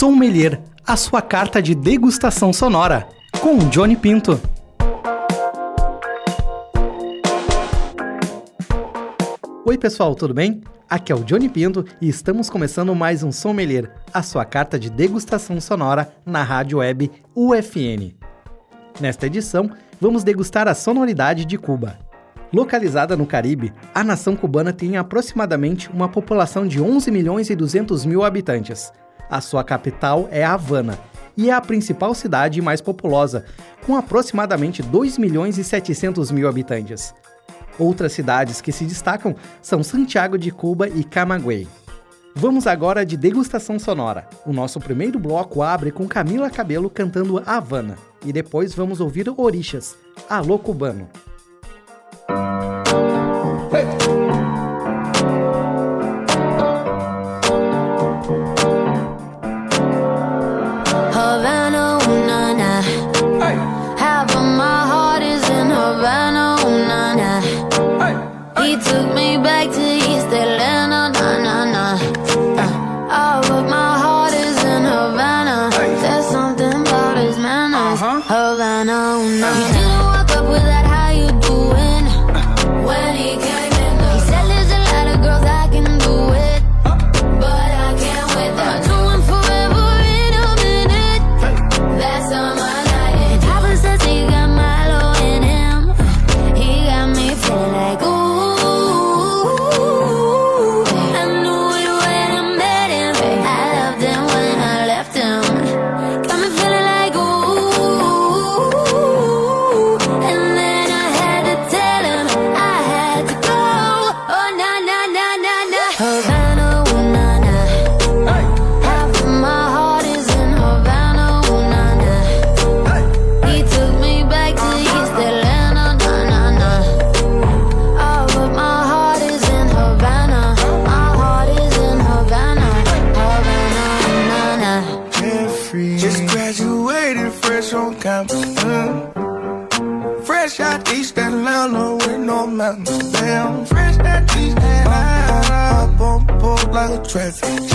Sommelier, a sua carta de degustação sonora, com Johnny Pinto. Oi, pessoal, tudo bem? Aqui é o Johnny Pinto e estamos começando mais um Sommelier, a sua carta de degustação sonora na rádio web UFN. Nesta edição, vamos degustar a sonoridade de Cuba. Localizada no Caribe, a nação cubana tem aproximadamente uma população de 11 milhões e 200 mil habitantes. A sua capital é Havana e é a principal cidade mais populosa, com aproximadamente 2 milhões e 700 mil habitantes. Outras cidades que se destacam são Santiago de Cuba e Camagüey. Vamos agora de degustação sonora. O nosso primeiro bloco abre com Camila Cabelo cantando Havana e depois vamos ouvir Orixas, Alô Cubano. trust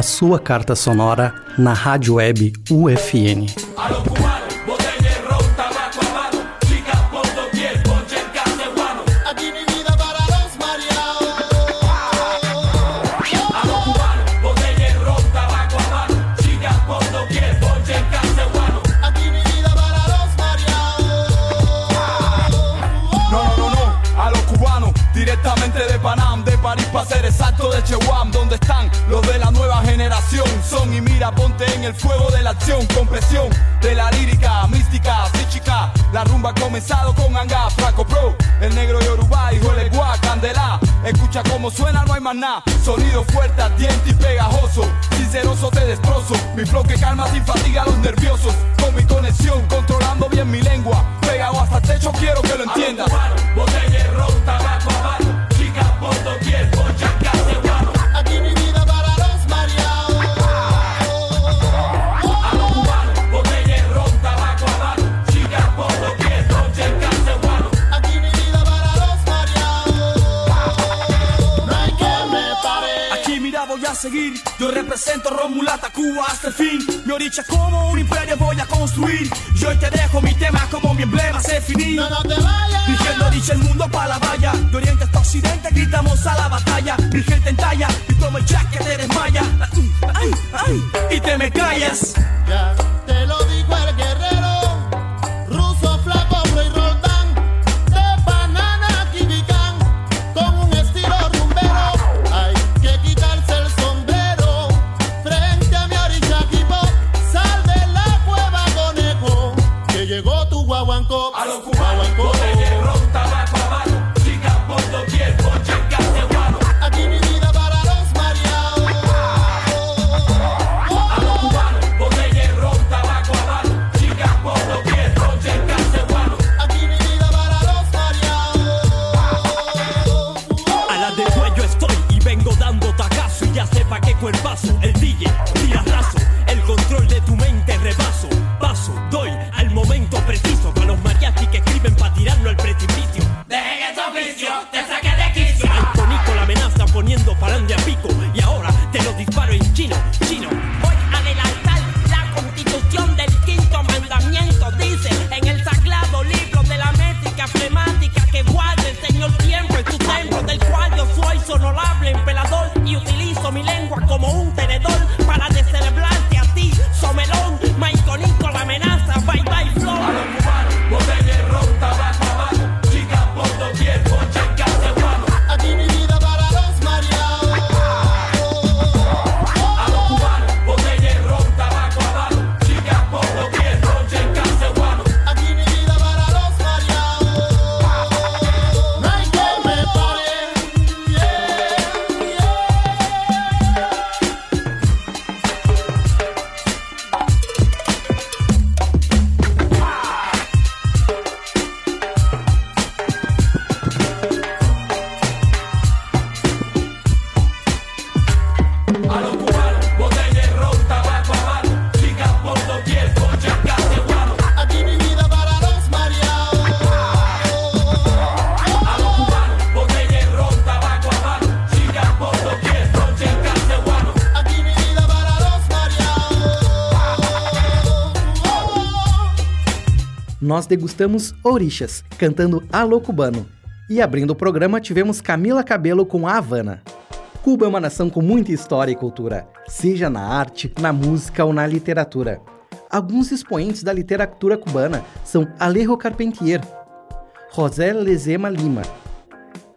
a sua carta sonora na rádio web UFN. de Panam, de para hacer el salto de Chewam, donde están los ponte en el fuego de la acción, compresión de la lírica, mística, chica La rumba ha comenzado con Anga, Franco Pro, el negro Yoruba, hijo de Gua, Candela. Escucha cómo suena, no hay más nada. Sonido fuerte, ardiente y pegajoso. Sinceroso te destrozo. Mi flow que calma sin fatiga a los nerviosos. Con mi conexión, controlando bien mi lengua. Pegado hasta el techo, quiero que lo entiendas. Botella, ron, tabaco, seguir, yo represento Romulata Cuba hasta el fin. Mi oricha como un imperio voy a construir. Yo hoy te dejo mi tema como mi emblema se finir. No, no te vayas. Mi gente oricha el mundo pa' la valla. De oriente hasta occidente gritamos a la batalla. Mi gente en talla y como el jack que te desmaya. Ay, ay, y te me callas. Nós degustamos Orixas, cantando Alô Cubano. E abrindo o programa, tivemos Camila Cabelo com A Havana. Cuba é uma nação com muita história e cultura, seja na arte, na música ou na literatura. Alguns expoentes da literatura cubana são Alejo Carpentier, José Lezema Lima,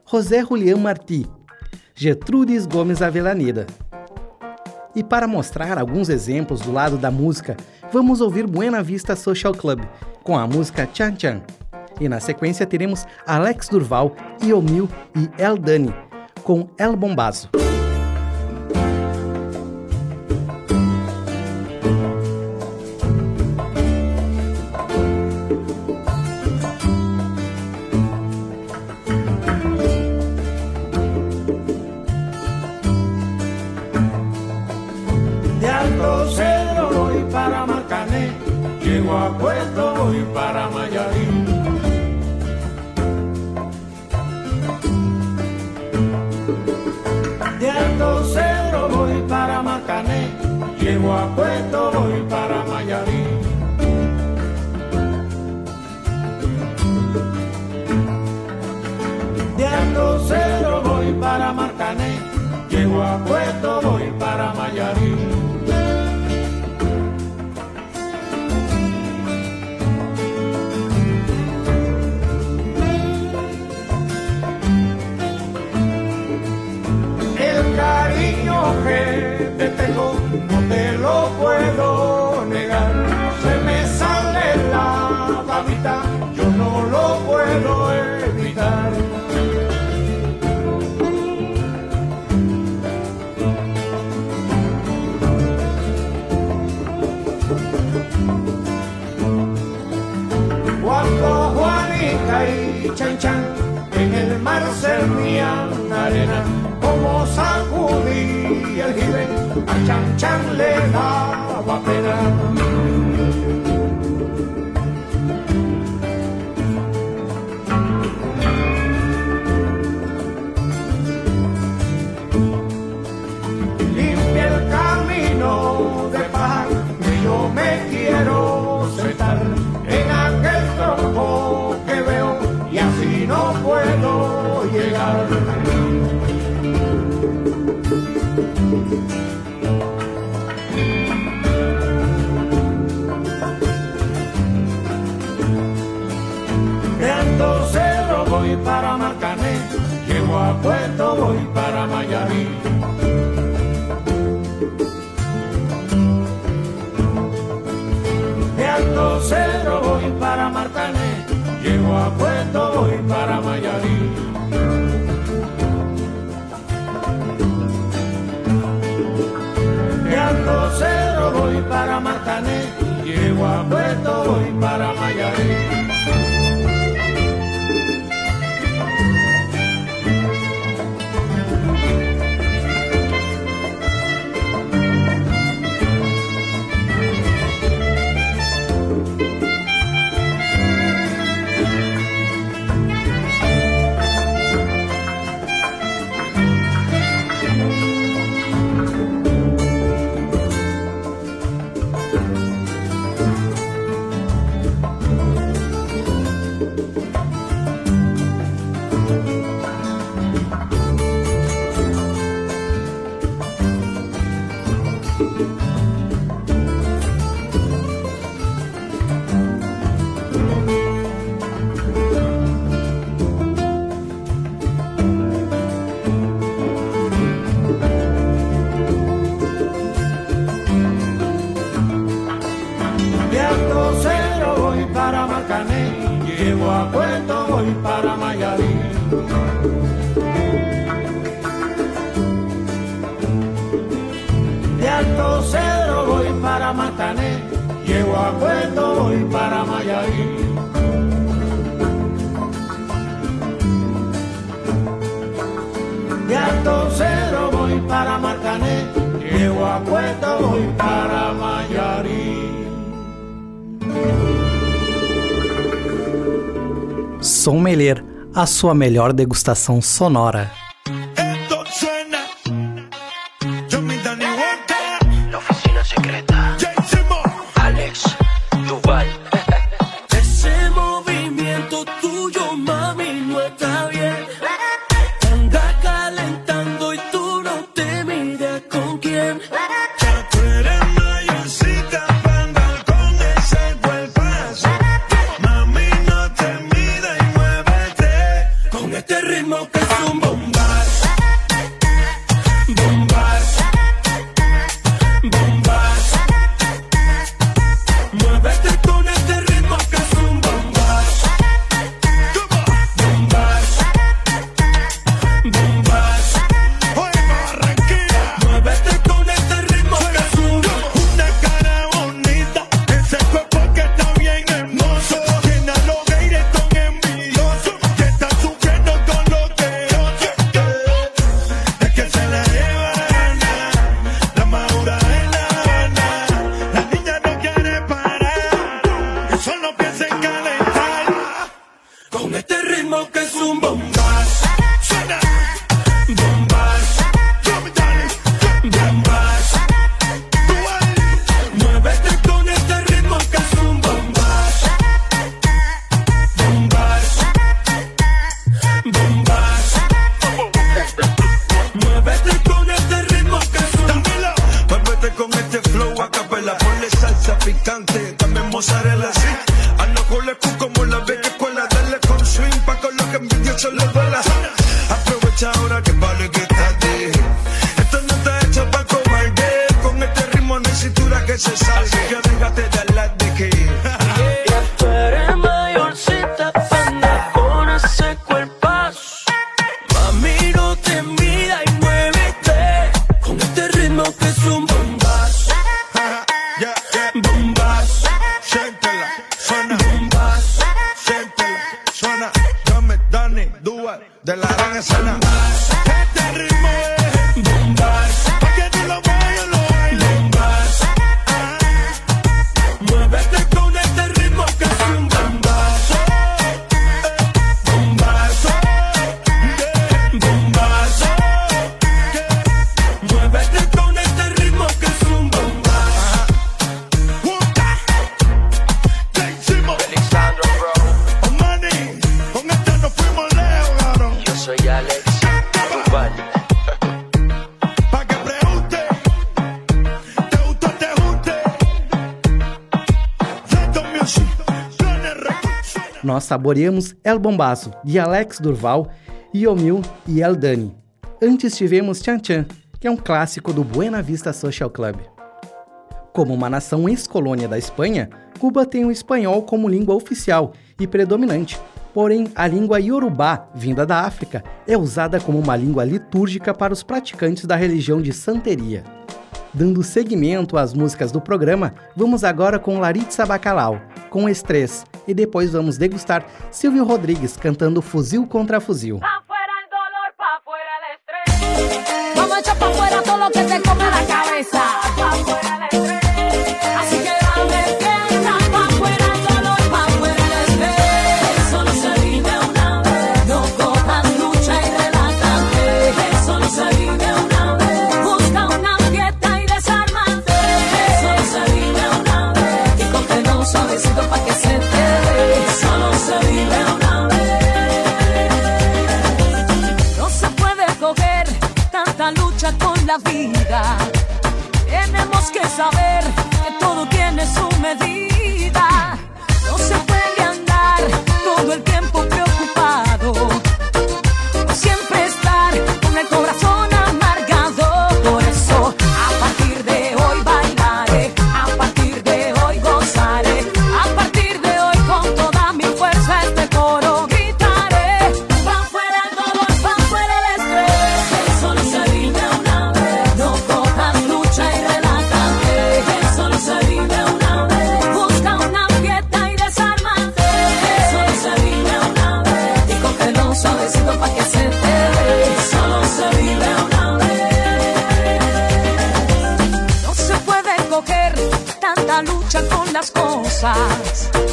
José Julián Martí, Gertrudes Gomes Avellaneda. E para mostrar alguns exemplos do lado da música, vamos ouvir Buena Vista Social Club com a música Chan Chan. E na sequência teremos Alex Durval, Iomil e El Dani com El Bombazo. como sacudía el jibe, a Chan Chan le daba pena. Limpia el camino de paz, que yo me quiero sentar en aquel tronco que veo y así no puedo llegar. para Mayarí. De Alcocero voy para Martané, llego a Puerto voy para Mayarí. Cahueta voy para Mayarí. Som Melher, a sua melhor degustação sonora. muchachos les. soy Alex Nós saboreamos El Bombaço, de Alex Durval, Yomil e El Dani. Antes tivemos Tchan Tchan, que é um clássico do Buena Vista Social Club. Como uma nação ex-colônia da Espanha, Cuba tem o espanhol como língua oficial e predominante, Porém, a língua iorubá, vinda da África, é usada como uma língua litúrgica para os praticantes da religião de santeria. Dando seguimento às músicas do programa, vamos agora com Laritza Bacalau, com Estresse, e depois vamos degustar Silvio Rodrigues cantando Fuzil contra Fuzil. Vamos. vida. las cosas.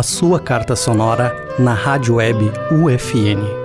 a sua carta sonora na rádio web UFN.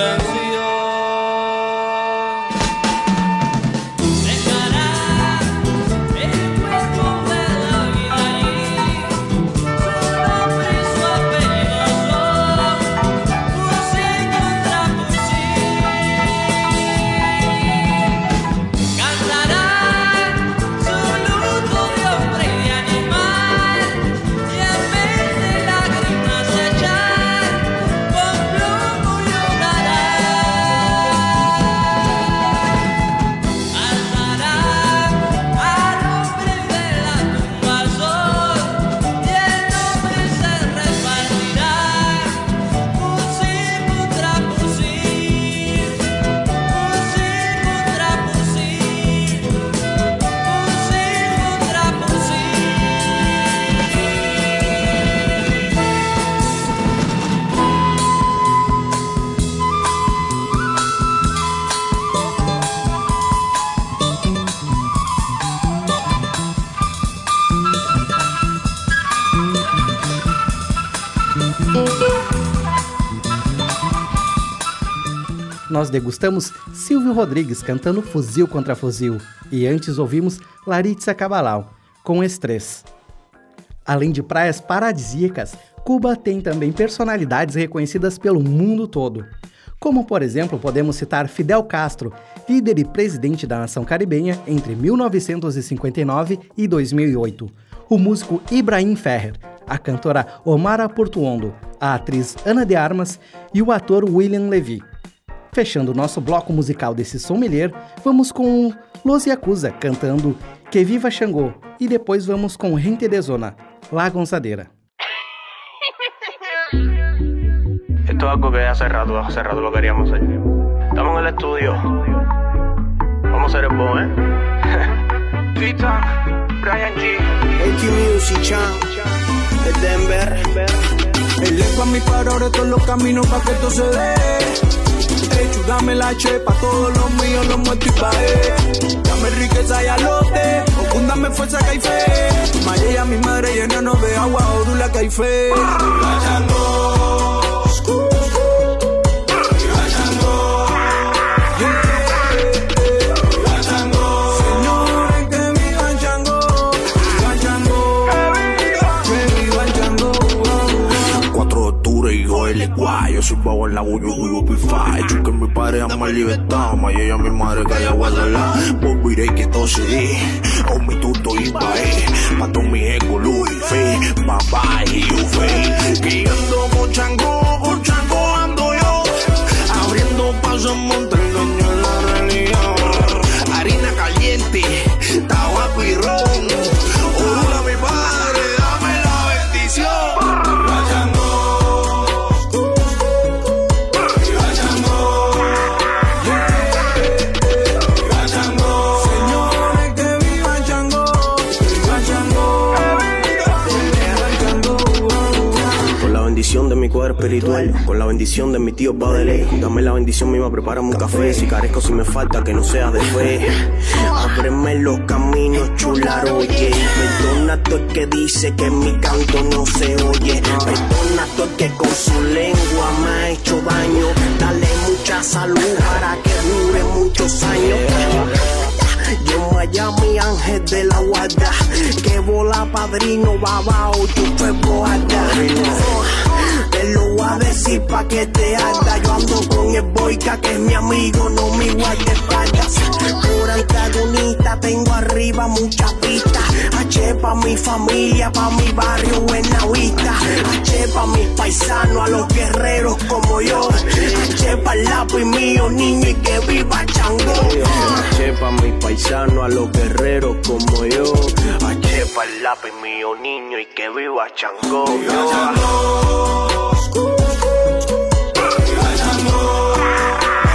England. Nós degustamos Silvio Rodrigues cantando Fuzil contra Fuzil e antes ouvimos Laritza Cabalau com Estresse. Além de praias paradisíacas, Cuba tem também personalidades reconhecidas pelo mundo todo. Como, por exemplo, podemos citar Fidel Castro, líder e presidente da nação caribenha entre 1959 e 2008, o músico Ibrahim Ferrer, a cantora Omara Portuondo, a atriz Ana de Armas e o ator William Levy. Fechando o nosso bloco musical desse sommelier, vamos com Los Yakuza cantando Que Viva Xangô e depois vamos com Rente de Zona, La Gonzadeira. Esto es algo que hace rato, hace rato lo queríamos hacer. Estamos en el estudio. Vamos a hacer el boom, ¿eh? Tita, Brian G. AT Music Chan, de Denver. El lengua mi para ahora todos los caminos pa' que esto se dé. Chu, dame la chepa, todos los míos los muerto y pagué. Dame riqueza y alote, confúndame fuerza que hay fe. Mi madre llenarnos de agua, orula que hay fe. Yo soy bajo en la bullo, vivo pifa. Hecho que mi padre ama libertad. Ma ella mi madre que haya guardala. Volveré que todo se dé. O mi tuto y bae. Pato mi eco, Louis Fe. Papá y yo fe. Guiando chango, espiritual, con la bendición de mi tío Padre, dame la bendición misma, prepárame un café. Si carezco, si me falta, que no sea de fe. Ábreme los caminos, chular, oye. Perdona todo el que dice que mi canto no se oye. Perdona todo el que con su lengua me ha hecho daño. Dale mucha salud para que dure muchos años. Yo Miami, ángel de la guarda, que bola padrino, babao, tú fue boada. Te lo voy a decir pa' que te arda. Yo ando con el boica, que es mi amigo, no mi guardaespaldas. Por antagonista tengo arriba muchas vistas. H pa' mi familia, pa' mi barrio, buena vista. H pa' mis paisanos, a los guerreros como yo. H pa' el lápiz mío, niño, y que viva Chango. H pa' mis paisanos, a los guerreros como yo. H pa' el lápiz mío, niño, y que viva Chango.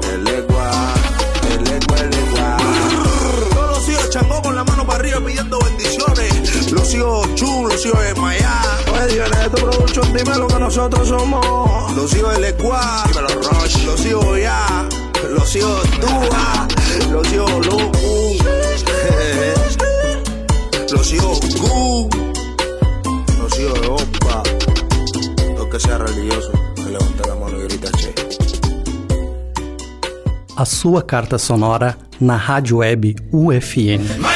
mío. El legua, el legua, el legua. Todos los hijos changó con la mano para arriba pidiendo bendiciones. Los hijos Chu, los hijos de Maya. Oye, de tu producción, dime lo que nosotros somos. Los hijos del legua, dímelo Rush. Los hijos ya, los hijos Dúa, los hijos Lucu. los hijos Gu, los hijos de Opa, los que sea religioso. a sua carta sonora na rádio web UFN.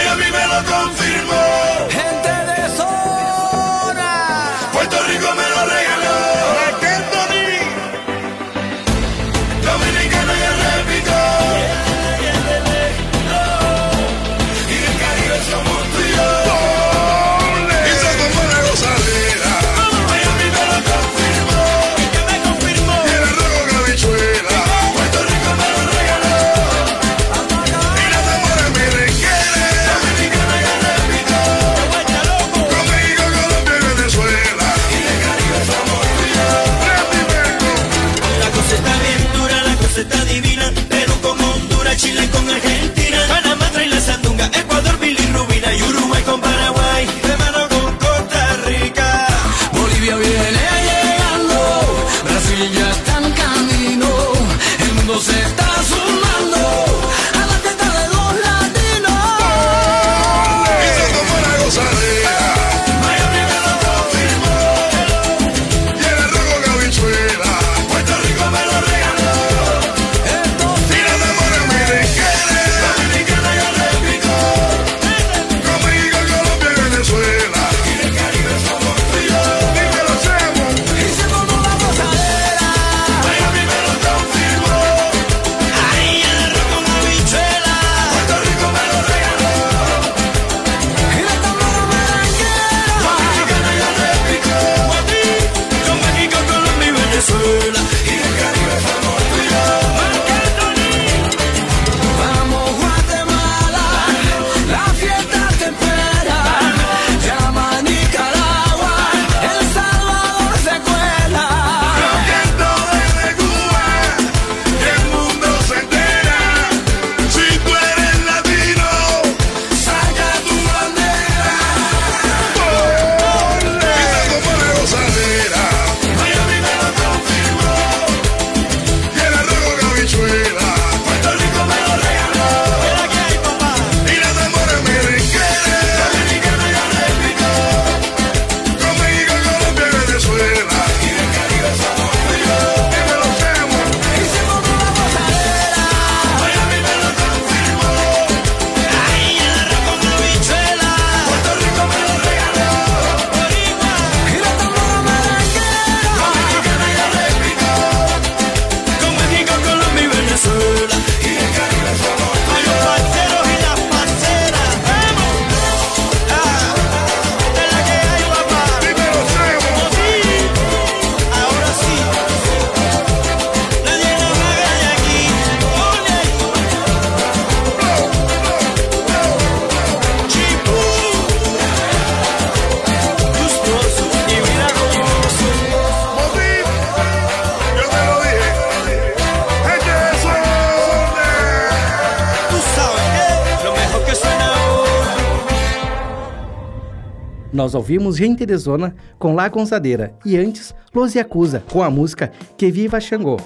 Nós ouvimos Gente de Zona com La Gonzadeira e antes Los Yakuza com a música Que Viva Xangô.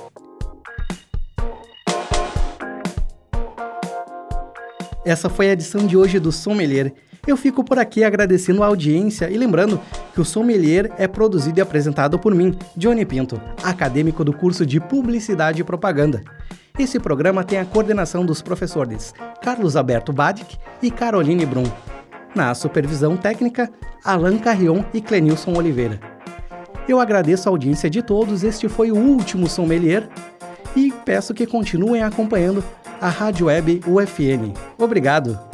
Essa foi a edição de hoje do Sommelier. Eu fico por aqui agradecendo a audiência e lembrando que o Sommelier é produzido e apresentado por mim, Johnny Pinto, acadêmico do curso de Publicidade e Propaganda. Esse programa tem a coordenação dos professores Carlos Alberto Badic e Caroline Brum na supervisão técnica Alain Carrion e Clenilson Oliveira. Eu agradeço a audiência de todos, este foi o último Sommelier e peço que continuem acompanhando a Rádio Web UFN. Obrigado!